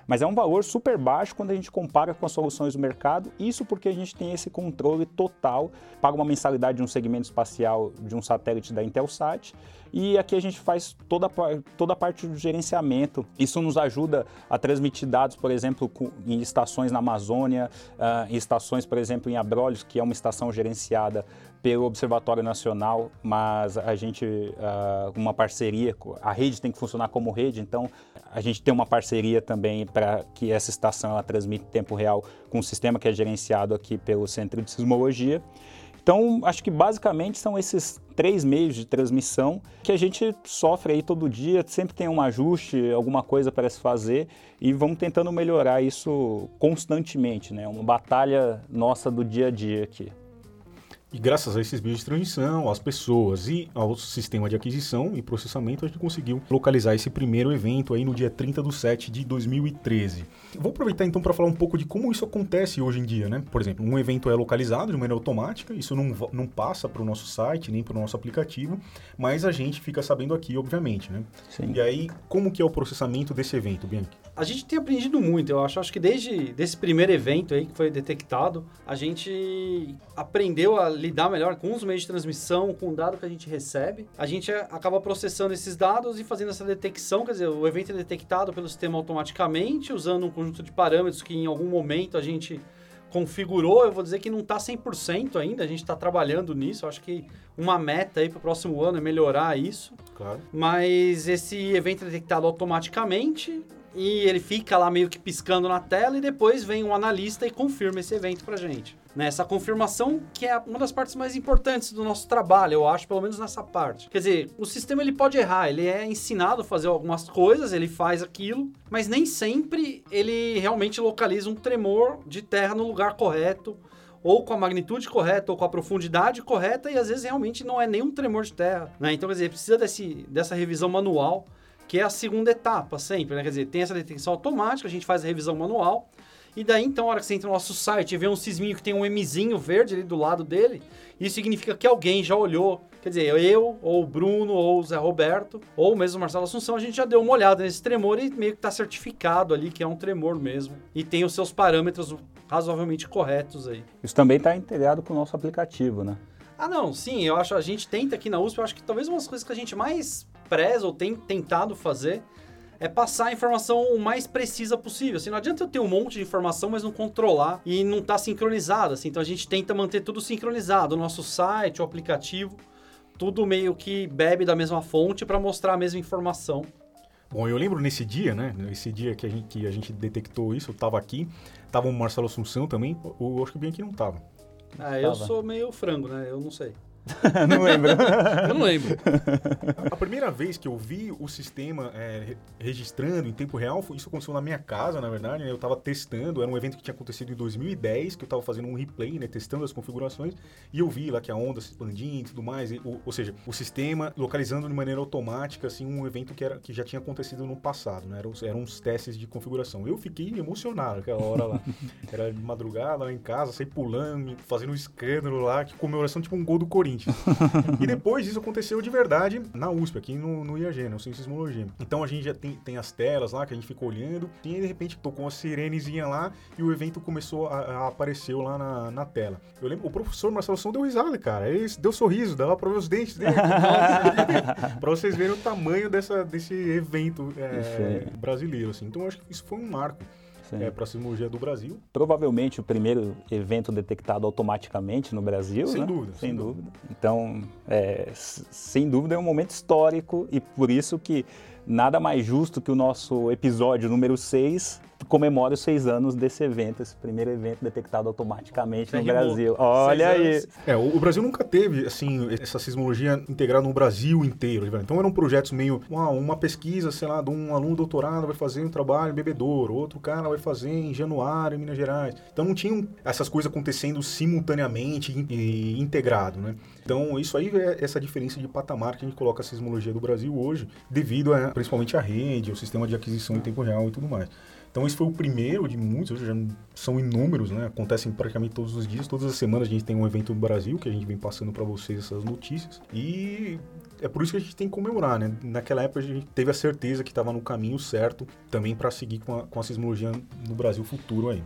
Mas é um valor super baixo quando a gente compara com as soluções do mercado. Isso porque a gente tem esse controle total, paga uma mensalidade de um segmento espacial de um satélite da Intelsat. E aqui a gente faz toda, toda a parte do gerenciamento. Isso nos ajuda a transmitir dados, por exemplo, em estações na Amazônia, uh, em estações, por exemplo, em Abrolhos, que é uma estação gerenciada pelo Observatório Nacional, mas a gente, uh, uma parceria, a rede tem que funcionar como rede, então a gente tem uma parceria também para que essa estação ela transmita em tempo real com um sistema que é gerenciado aqui pelo Centro de Sismologia. Então, acho que basicamente são esses três meios de transmissão que a gente sofre aí todo dia, sempre tem um ajuste, alguma coisa para se fazer e vamos tentando melhorar isso constantemente, né? Uma batalha nossa do dia a dia aqui. E graças a esses meios de transmissão, às pessoas e ao sistema de aquisição e processamento, a gente conseguiu localizar esse primeiro evento aí no dia 30 de 7 de 2013. Vou aproveitar então para falar um pouco de como isso acontece hoje em dia, né? Por exemplo, um evento é localizado de maneira automática, isso não, não passa para o nosso site nem para o nosso aplicativo, mas a gente fica sabendo aqui, obviamente, né? Sim. E aí, como que é o processamento desse evento, Bianchi? A gente tem aprendido muito, eu acho. Acho que desde desse primeiro evento aí que foi detectado, a gente aprendeu a lidar melhor com os meios de transmissão, com o dado que a gente recebe. A gente acaba processando esses dados e fazendo essa detecção, quer dizer, o evento é detectado pelo sistema automaticamente, usando um conjunto de parâmetros que em algum momento a gente configurou, eu vou dizer que não está 100% ainda, a gente está trabalhando nisso, eu acho que uma meta aí para o próximo ano é melhorar isso. Claro. Mas esse evento é detectado automaticamente, e ele fica lá meio que piscando na tela e depois vem um analista e confirma esse evento pra gente. Nessa confirmação que é uma das partes mais importantes do nosso trabalho, eu acho, pelo menos nessa parte. Quer dizer, o sistema ele pode errar, ele é ensinado a fazer algumas coisas, ele faz aquilo, mas nem sempre ele realmente localiza um tremor de terra no lugar correto, ou com a magnitude correta, ou com a profundidade correta, e às vezes realmente não é nenhum tremor de terra. Né? Então, quer dizer, precisa desse, dessa revisão manual que é a segunda etapa sempre, né? Quer dizer, tem essa detecção automática, a gente faz a revisão manual, e daí, então, a hora que você entra no nosso site e vê um sisminho que tem um Mzinho verde ali do lado dele, isso significa que alguém já olhou. Quer dizer, eu, ou o Bruno, ou o Zé Roberto, ou mesmo o Marcelo Assunção, a gente já deu uma olhada nesse tremor e meio que está certificado ali que é um tremor mesmo. E tem os seus parâmetros razoavelmente corretos aí. Isso também está integrado com o nosso aplicativo, né? Ah, não, sim, eu acho, a gente tenta aqui na USP, eu acho que talvez uma das coisas que a gente mais preza ou tem tentado fazer é passar a informação o mais precisa possível. Assim, não adianta eu ter um monte de informação, mas não controlar e não estar tá sincronizado. Assim. Então a gente tenta manter tudo sincronizado. O nosso site, o aplicativo, tudo meio que bebe da mesma fonte para mostrar a mesma informação. Bom, eu lembro nesse dia, né? Nesse dia que a gente, que a gente detectou isso, eu tava aqui, tava o Marcelo Assunção também, eu acho que bem aqui não tava. Ah, eu sou meio frango, né? Eu não sei. <laughs> não lembro. <laughs> eu não lembro. A primeira vez que eu vi o sistema é, registrando em tempo real, isso aconteceu na minha casa, na verdade. Né? Eu estava testando, era um evento que tinha acontecido em 2010, que eu estava fazendo um replay, né, testando as configurações, e eu vi lá que a onda se expandia e tudo mais. E, ou, ou, seja, o sistema localizando de maneira automática assim, um evento que, era, que já tinha acontecido no passado. Né? Eram, eram uns testes de configuração. Eu fiquei emocionado aquela hora lá. <laughs> Era de madrugada lá em casa, saí pulando, fazendo um escândalo lá, que comemoração tipo um gol do Corinthians. E depois isso aconteceu de verdade na USP, aqui no, no IAG, no Ciência e Sismologia. Então a gente já tem, tem as telas lá que a gente fica olhando, e de repente tocou uma sirenezinha lá e o evento começou a, a apareceu lá na, na tela. Eu lembro, o professor Marcelo São deu risada, cara. Ele deu sorriso, dava pra ver os dentes dele. <laughs> pra vocês verem o tamanho dessa, desse evento é, brasileiro, assim. Então eu acho que isso foi um marco é, para a sismologia do Brasil. Provavelmente o primeiro evento detectado automaticamente no Brasil. Sem né? dúvida. Sem, sem dúvida. dúvida. Então, é, sem dúvida é um momento histórico e por isso que nada mais justo que o nosso episódio número 6 comemora os seis anos desse evento, esse primeiro evento detectado automaticamente no Brasil. Olha aí. É, o, Brasil nunca teve, assim, essa sismologia integrada no Brasil inteiro. Então eram projetos meio, uma, uma pesquisa, sei lá, de um aluno doutorado vai fazer um trabalho em Bebedouro, outro cara vai fazer em Januário, em Minas Gerais. Então não tinham essas coisas acontecendo simultaneamente e integrado, né? Então isso aí é essa diferença de patamar que a gente coloca a sismologia do Brasil hoje, devido a, principalmente à rede, ao sistema de aquisição em tempo real e tudo mais. Então esse foi o primeiro de muitos, já são inúmeros, né? Acontecem praticamente todos os dias, todas as semanas a gente tem um evento no Brasil que a gente vem passando para vocês essas notícias. E é por isso que a gente tem que comemorar, né? Naquela época a gente teve a certeza que estava no caminho certo também para seguir com a, com a sismologia no Brasil futuro aí.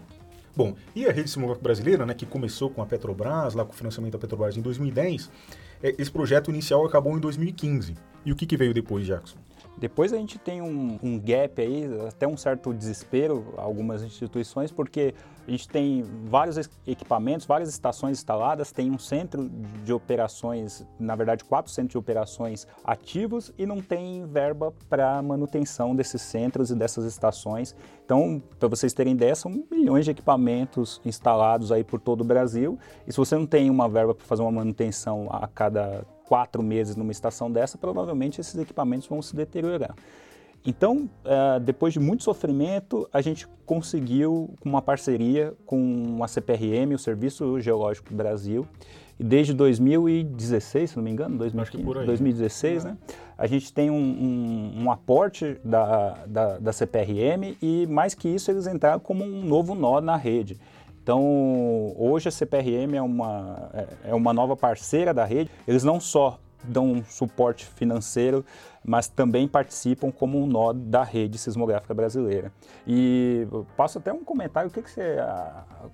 Bom, e a rede sismológica brasileira, né, que começou com a Petrobras, lá com o financiamento da Petrobras em 2010, é, esse projeto inicial acabou em 2015. E o que, que veio depois, Jackson? Depois a gente tem um, um, gap aí, até um certo desespero, algumas instituições, porque a gente tem vários equipamentos, várias estações instaladas, tem um centro de operações, na verdade quatro centros de operações ativos e não tem verba para manutenção desses centros e dessas estações. Então, para vocês terem ideia, são milhões de equipamentos instalados aí por todo o Brasil. E se você não tem uma verba para fazer uma manutenção a cada quatro meses numa estação dessa, provavelmente esses equipamentos vão se deteriorar. Então, uh, depois de muito sofrimento, a gente conseguiu uma parceria com a CPRM, o Serviço Geológico do Brasil, e desde 2016, se não me engano, 2015, 2016, é. né? A gente tem um, um, um aporte da, da, da CPRM e, mais que isso, eles entraram como um novo nó na rede. Então, hoje a CPRM é uma, é, é uma nova parceira da rede. Eles não só dão suporte financeiro, mas também participam como um nó da rede sismográfica brasileira. E passo até um comentário, o que, que você,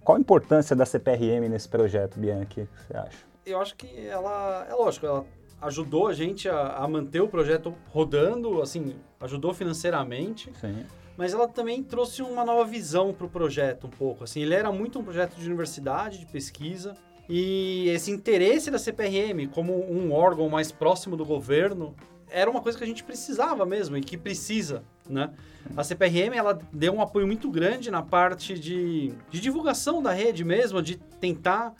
qual a importância da CPRM nesse projeto, Bianchi, o que você acha? Eu acho que ela, é lógico, ela ajudou a gente a, a manter o projeto rodando, assim, ajudou financeiramente. Sim mas ela também trouxe uma nova visão para o projeto um pouco. Assim, ele era muito um projeto de universidade, de pesquisa, e esse interesse da CPRM como um órgão mais próximo do governo era uma coisa que a gente precisava mesmo e que precisa, né? A CPRM ela deu um apoio muito grande na parte de, de divulgação da rede mesmo, de tentar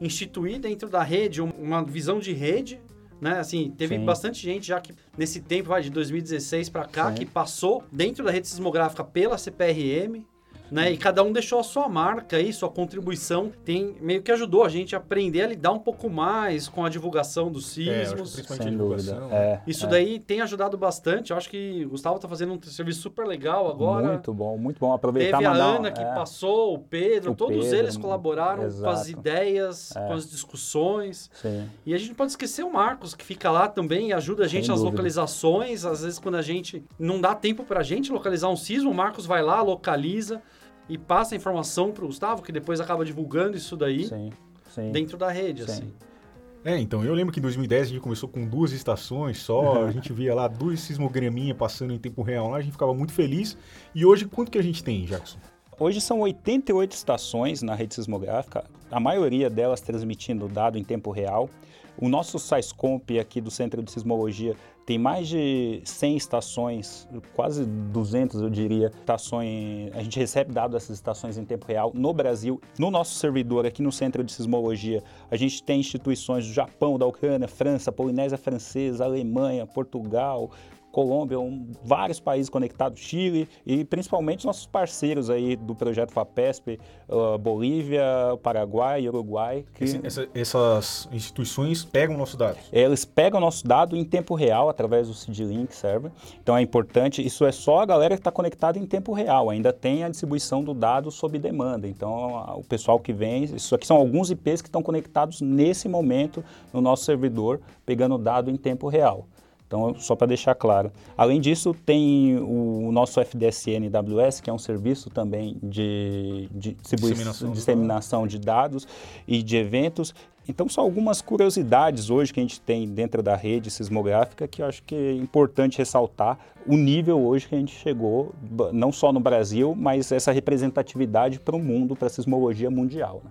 instituir dentro da rede uma visão de rede né? Assim, teve Sim. bastante gente já que nesse tempo, vai, de 2016 para cá, Sim. que passou dentro da rede sismográfica pela CPRM, né? E cada um deixou a sua marca aí, sua contribuição. Tem meio que ajudou a gente a aprender a lidar um pouco mais com a divulgação dos sismos. É, Sem dúvida. É, Isso é. daí tem ajudado bastante. Eu acho que o Gustavo está fazendo um serviço super legal agora. Muito bom, muito bom. Aproveitar Teve a Ana que é. passou, o Pedro, o todos Pedro, eles colaboraram exato. com as ideias, é. com as discussões. Sim. E a gente pode esquecer o Marcos, que fica lá também e ajuda a gente Sem nas dúvida. localizações. Às vezes, quando a gente não dá tempo para a gente localizar um sismo, o Marcos vai lá, localiza e passa a informação para o Gustavo, que depois acaba divulgando isso daí sim, sim. dentro da rede, sim. assim. É, então, eu lembro que em 2010 a gente começou com duas estações só, <laughs> a gente via lá duas sismograminhas passando em tempo real lá, a gente ficava muito feliz. E hoje, quanto que a gente tem, Jackson? Hoje são 88 estações na rede sismográfica, a maioria delas transmitindo dado em tempo real. O nosso SAISCOMP aqui do Centro de Sismologia tem mais de 100 estações, quase 200 eu diria, estações. A gente recebe dados dessas estações em tempo real no Brasil. No nosso servidor aqui no Centro de Sismologia, a gente tem instituições do Japão, da Ucrânia, França, Polinésia Francesa, Alemanha, Portugal, Colômbia, um, vários países conectados, Chile e principalmente nossos parceiros aí do projeto FAPESP, uh, Bolívia, Paraguai Uruguai. Que... Esse, essa, essas instituições pegam nossos dados? Eles pegam nosso dado em tempo real através do CID-Link server. Então é importante, isso é só a galera que está conectada em tempo real, ainda tem a distribuição do dado sob demanda. Então o pessoal que vem, isso aqui são alguns IPs que estão conectados nesse momento no nosso servidor, pegando dado em tempo real. Então, só para deixar claro. Além disso, tem o nosso FDSN AWS, que é um serviço também de, de disseminação, disseminação de dados e de eventos. Então, são algumas curiosidades hoje que a gente tem dentro da rede sismográfica que eu acho que é importante ressaltar o nível hoje que a gente chegou, não só no Brasil, mas essa representatividade para o mundo, para a sismologia mundial. Né?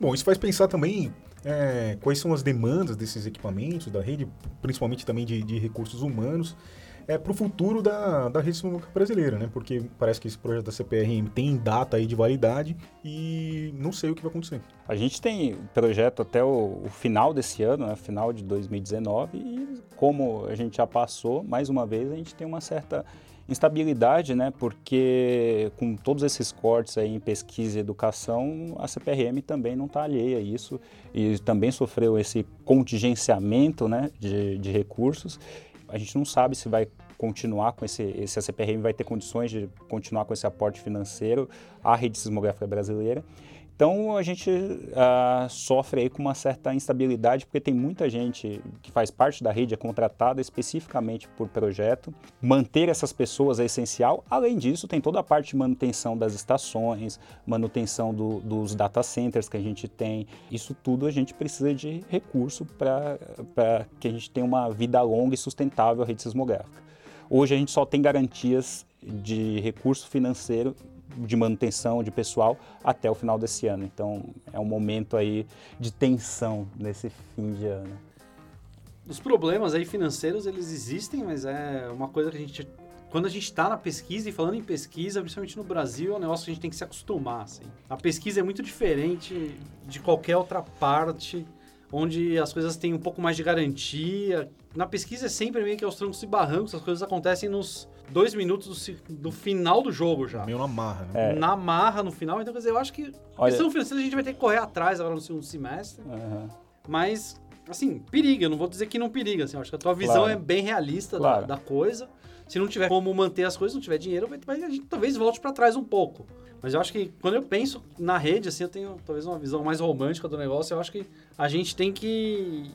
Bom, isso faz pensar também é, quais são as demandas desses equipamentos da rede, principalmente também de, de recursos humanos, é, para o futuro da, da rede sismológica brasileira, né? Porque parece que esse projeto da CPRM tem data aí de validade e não sei o que vai acontecer. A gente tem projeto até o, o final desse ano, né? final de 2019, e como a gente já passou, mais uma vez, a gente tem uma certa Instabilidade, né? Porque com todos esses cortes aí em pesquisa e educação, a CPRM também não está alheia a isso e também sofreu esse contingenciamento, né? De, de recursos. A gente não sabe se vai continuar com esse, se a CPRM vai ter condições de continuar com esse aporte financeiro à rede sismográfica brasileira. Então a gente uh, sofre aí com uma certa instabilidade porque tem muita gente que faz parte da rede é contratada especificamente por projeto. Manter essas pessoas é essencial. Além disso, tem toda a parte de manutenção das estações, manutenção do, dos data centers que a gente tem. Isso tudo a gente precisa de recurso para que a gente tenha uma vida longa e sustentável a rede sismográfica. Hoje a gente só tem garantias de recurso financeiro de manutenção de pessoal até o final desse ano. Então é um momento aí de tensão nesse fim de ano. Os problemas aí financeiros eles existem, mas é uma coisa que a gente quando a gente está na pesquisa e falando em pesquisa, principalmente no Brasil, é um negócio que a gente tem que se acostumar. Assim. A pesquisa é muito diferente de qualquer outra parte, onde as coisas têm um pouco mais de garantia. Na pesquisa é sempre meio que aos trancos e barrancos, as coisas acontecem nos dois minutos do, do final do jogo já. Meio na marra, né? É. Na marra no final. Então, quer dizer, eu acho que Olha... questão financeira a gente vai ter que correr atrás agora no segundo semestre. Uhum. Mas, assim, periga. Eu não vou dizer que não periga. Assim, eu acho que a tua visão claro. é bem realista claro. da, da, coisa. Se não tiver como manter as coisas, não tiver dinheiro, vai, vai, a gente talvez volte para trás um pouco. Mas eu acho que quando eu penso na rede, assim, eu tenho talvez uma visão mais romântica do negócio. Eu acho que a gente tem que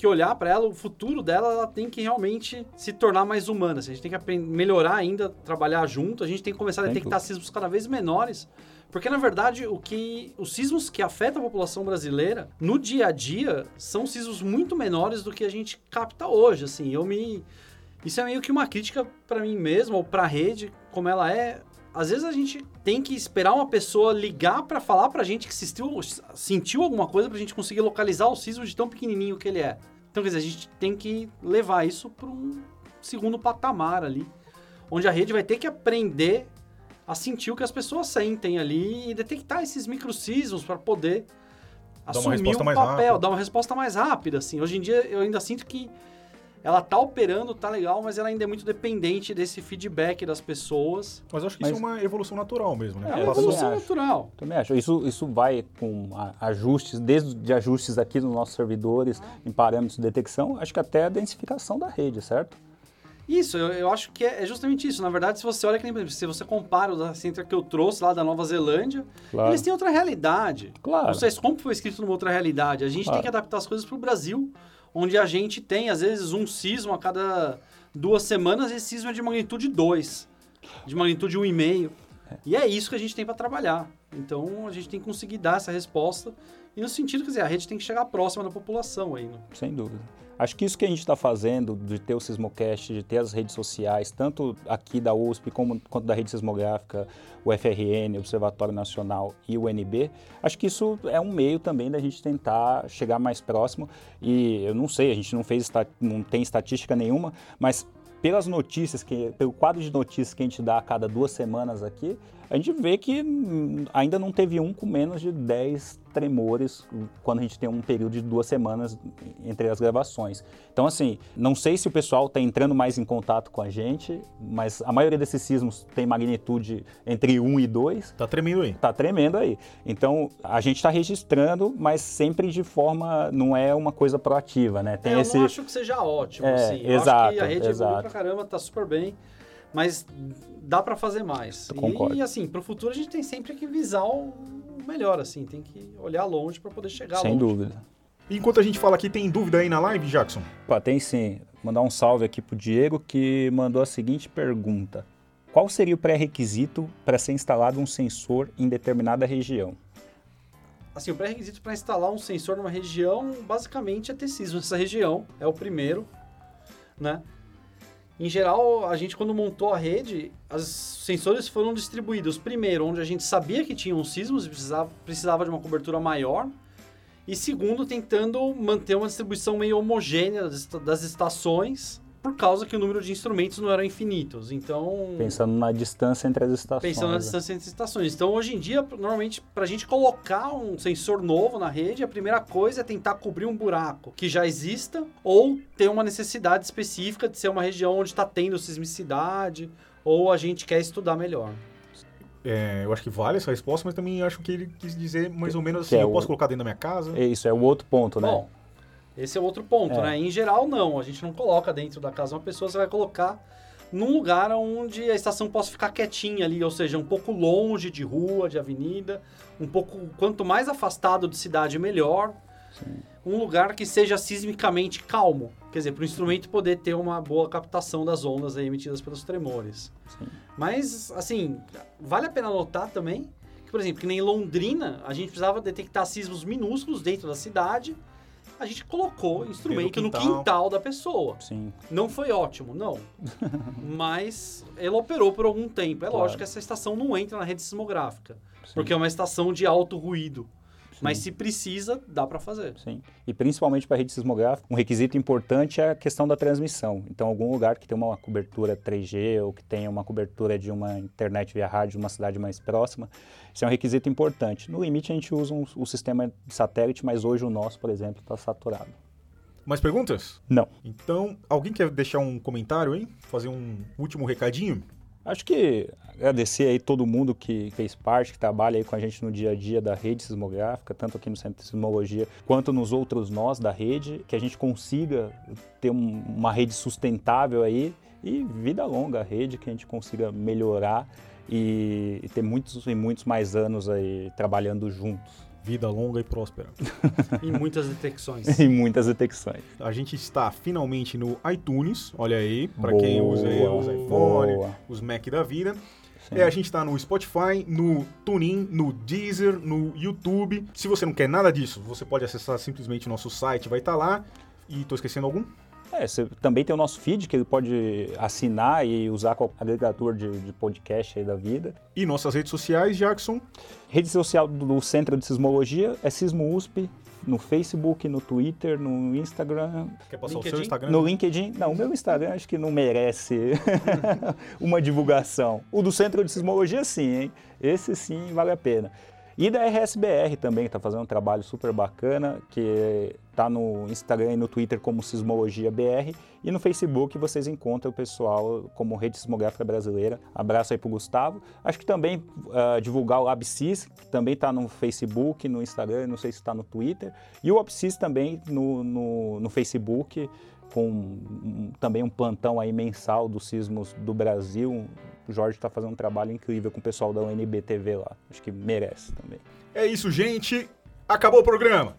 que olhar para ela, o futuro dela, ela tem que realmente se tornar mais humana. Assim, a gente tem que melhorar ainda, trabalhar junto, a gente tem que começar a detectar sismos cada vez menores. Porque, na verdade, o que os sismos que afetam a população brasileira, no dia a dia, são sismos muito menores do que a gente capta hoje. Assim, eu me... Isso é meio que uma crítica para mim mesmo, ou para a rede, como ela é. Às vezes a gente tem que esperar uma pessoa ligar para falar pra gente que sentiu, sentiu alguma coisa pra gente conseguir localizar o sismo de tão pequenininho que ele é. Então, quer dizer, a gente tem que levar isso para um segundo patamar ali, onde a rede vai ter que aprender a sentir o que as pessoas sentem ali e detectar esses microcismos para poder Dá assumir um papel, dar uma resposta mais rápida, assim. Hoje em dia eu ainda sinto que ela tá operando, tá legal, mas ela ainda é muito dependente desse feedback das pessoas. Mas eu acho que mas... isso é uma evolução natural mesmo, né? É, uma evolução natural. Também acho. Isso, isso vai com ajustes, desde ajustes aqui nos nossos servidores, em parâmetros de detecção, acho que até a densificação da rede, certo? Isso, eu, eu acho que é, é, justamente isso. Na verdade, se você olha que nem, se você compara o da Center que eu trouxe lá da Nova Zelândia, claro. eles têm outra realidade. Claro. Não sei como foi escrito numa outra realidade. A gente claro. tem que adaptar as coisas para o Brasil onde a gente tem, às vezes, um sismo a cada duas semanas, e esse sismo é de magnitude 2, de magnitude 1,5. É. E é isso que a gente tem para trabalhar. Então a gente tem que conseguir dar essa resposta e no sentido, quer dizer, a rede tem que chegar próxima da população aí. Né? Sem dúvida. Acho que isso que a gente está fazendo, de ter o Sismocast, de ter as redes sociais, tanto aqui da USP como, quanto da rede sismográfica, o FRN, o Observatório Nacional e o UNB, acho que isso é um meio também da gente tentar chegar mais próximo. E eu não sei, a gente não fez, não tem estatística nenhuma, mas pelas notícias, que, pelo quadro de notícias que a gente dá a cada duas semanas aqui, a gente vê que hum, ainda não teve um com menos de 10 tremores quando a gente tem um período de duas semanas entre as gravações. Então, assim, não sei se o pessoal está entrando mais em contato com a gente, mas a maioria desses sismos tem magnitude entre 1 e 2. Tá tremendo aí. Tá tremendo aí. Então, a gente está registrando, mas sempre de forma, não é uma coisa proativa, né? Tem é, eu esse... não acho que seja ótimo, é, assim. Eu exato, acho que a rede exato. evoluiu pra caramba, tá super bem, mas dá para fazer mais. concordo. E assim, para o futuro a gente tem sempre que visar o melhor, assim, tem que olhar longe para poder chegar Sem longe. dúvida. Enquanto a gente fala aqui, tem dúvida aí na live, Jackson? Pô, tem sim. Mandar um salve aqui pro Diego que mandou a seguinte pergunta: Qual seria o pré-requisito para ser instalado um sensor em determinada região? Assim, o pré-requisito para instalar um sensor numa região, basicamente, é ter sismo nessa região. É o primeiro, né? Em geral, a gente quando montou a rede, os sensores foram distribuídos primeiro onde a gente sabia que tinham sismos e precisava, precisava de uma cobertura maior, e segundo, tentando manter uma distribuição meio homogênea das estações por causa que o número de instrumentos não era infinitos. Então. Pensando na distância entre as estações. Pensando na né? distância entre as estações. Então, hoje em dia, normalmente, para a gente colocar um sensor novo na rede, a primeira coisa é tentar cobrir um buraco que já exista ou ter uma necessidade específica de ser uma região onde está tendo sismicidade ou a gente quer estudar melhor. É, eu acho que vale essa resposta, mas também acho que ele quis dizer mais ou menos assim: é eu o... posso colocar dentro da minha casa. É isso, é o outro ponto, né? Bom, esse é outro ponto, É. né? Em geral, não. A gente não coloca dentro da casa uma pessoa, você vai colocar num lugar onde a estação possa ficar quietinha ali, ou seja, um pouco longe de rua, de avenida, um pouco quanto mais afastado de cidade melhor. Um lugar que seja sismicamente calmo, quer dizer, para o instrumento poder ter uma boa captação das ondas emitidas pelos tremores. Sim. Mas, assim, vale a pena notar também que, por exemplo, que nem em Londrina, a gente precisava detectar sismos minúsculos dentro da cidade. A gente colocou instrumento no quintal. quintal da pessoa. Sim. Não foi ótimo, não. <laughs> Mas ela operou por algum tempo. É Claro. lógico que essa estação não entra na rede sismográfica, Sim. porque é uma estação de alto ruído. Mas se precisa, dá para fazer. Sim. E principalmente para a rede sismográfica, um requisito importante é a questão da transmissão. Então, algum lugar que tem uma cobertura 3G ou que tenha uma cobertura de uma internet via rádio de uma cidade mais próxima, isso é um requisito importante. No limite, a gente usa um, o sistema de satélite, mas hoje o nosso, por exemplo, está saturado. Mais perguntas? Não. Então, alguém quer deixar um comentário aí? Fazer um último recadinho? Acho que agradecer aí todo mundo que fez parte, que trabalha aí com a gente no dia a dia da rede sismográfica, tanto aqui no Centro de Sismologia quanto nos outros nós da rede, que a gente consiga ter um- uma rede sustentável aí e vida longa a rede, que a gente consiga melhorar e, e ter muitos e muitos mais anos aí trabalhando juntos Vida longa e próspera. <laughs> Em muitas detecções. em muitas detecções. A gente está finalmente no iTunes, olha aí, para quem usa os iPhone, boa. os Mac da vida. Sim. É, a gente está no Spotify, no TuneIn, no Deezer, no YouTube. Se você não quer nada disso, você pode acessar simplesmente o nosso site, vai estar lá. E tô esquecendo algum? É, você também tem o nosso feed que ele pode assinar e usar com o agregador de, de podcast aí da vida. E nossas redes sociais, Jackson. Rede social do Centro de Sismologia é Sismo USP, no Facebook, no Twitter, no Instagram, Quer passar o LinkedIn? seu Instagram? no LinkedIn. Não, o meu Instagram acho que não merece <laughs> uma divulgação. O do Centro de Sismologia sim, hein? Esse sim vale a pena. E da RSBR também, está fazendo um trabalho super bacana, que está no Instagram e no Twitter como Sismologia BR, e no Facebook vocês encontram o pessoal como Rede Sismográfica Brasileira. Abraço aí pro Gustavo. Acho que também ah, divulgar o LabSys, que também está no Facebook, no Instagram, não sei se está no Twitter, e o OpSys também no, no, no Facebook, com um- também um plantão aí mensal dos sismos do Brasil. O Jorge está fazendo um trabalho incrível com o pessoal da UNB TV lá. Acho que merece também. É isso, gente. Acabou o programa.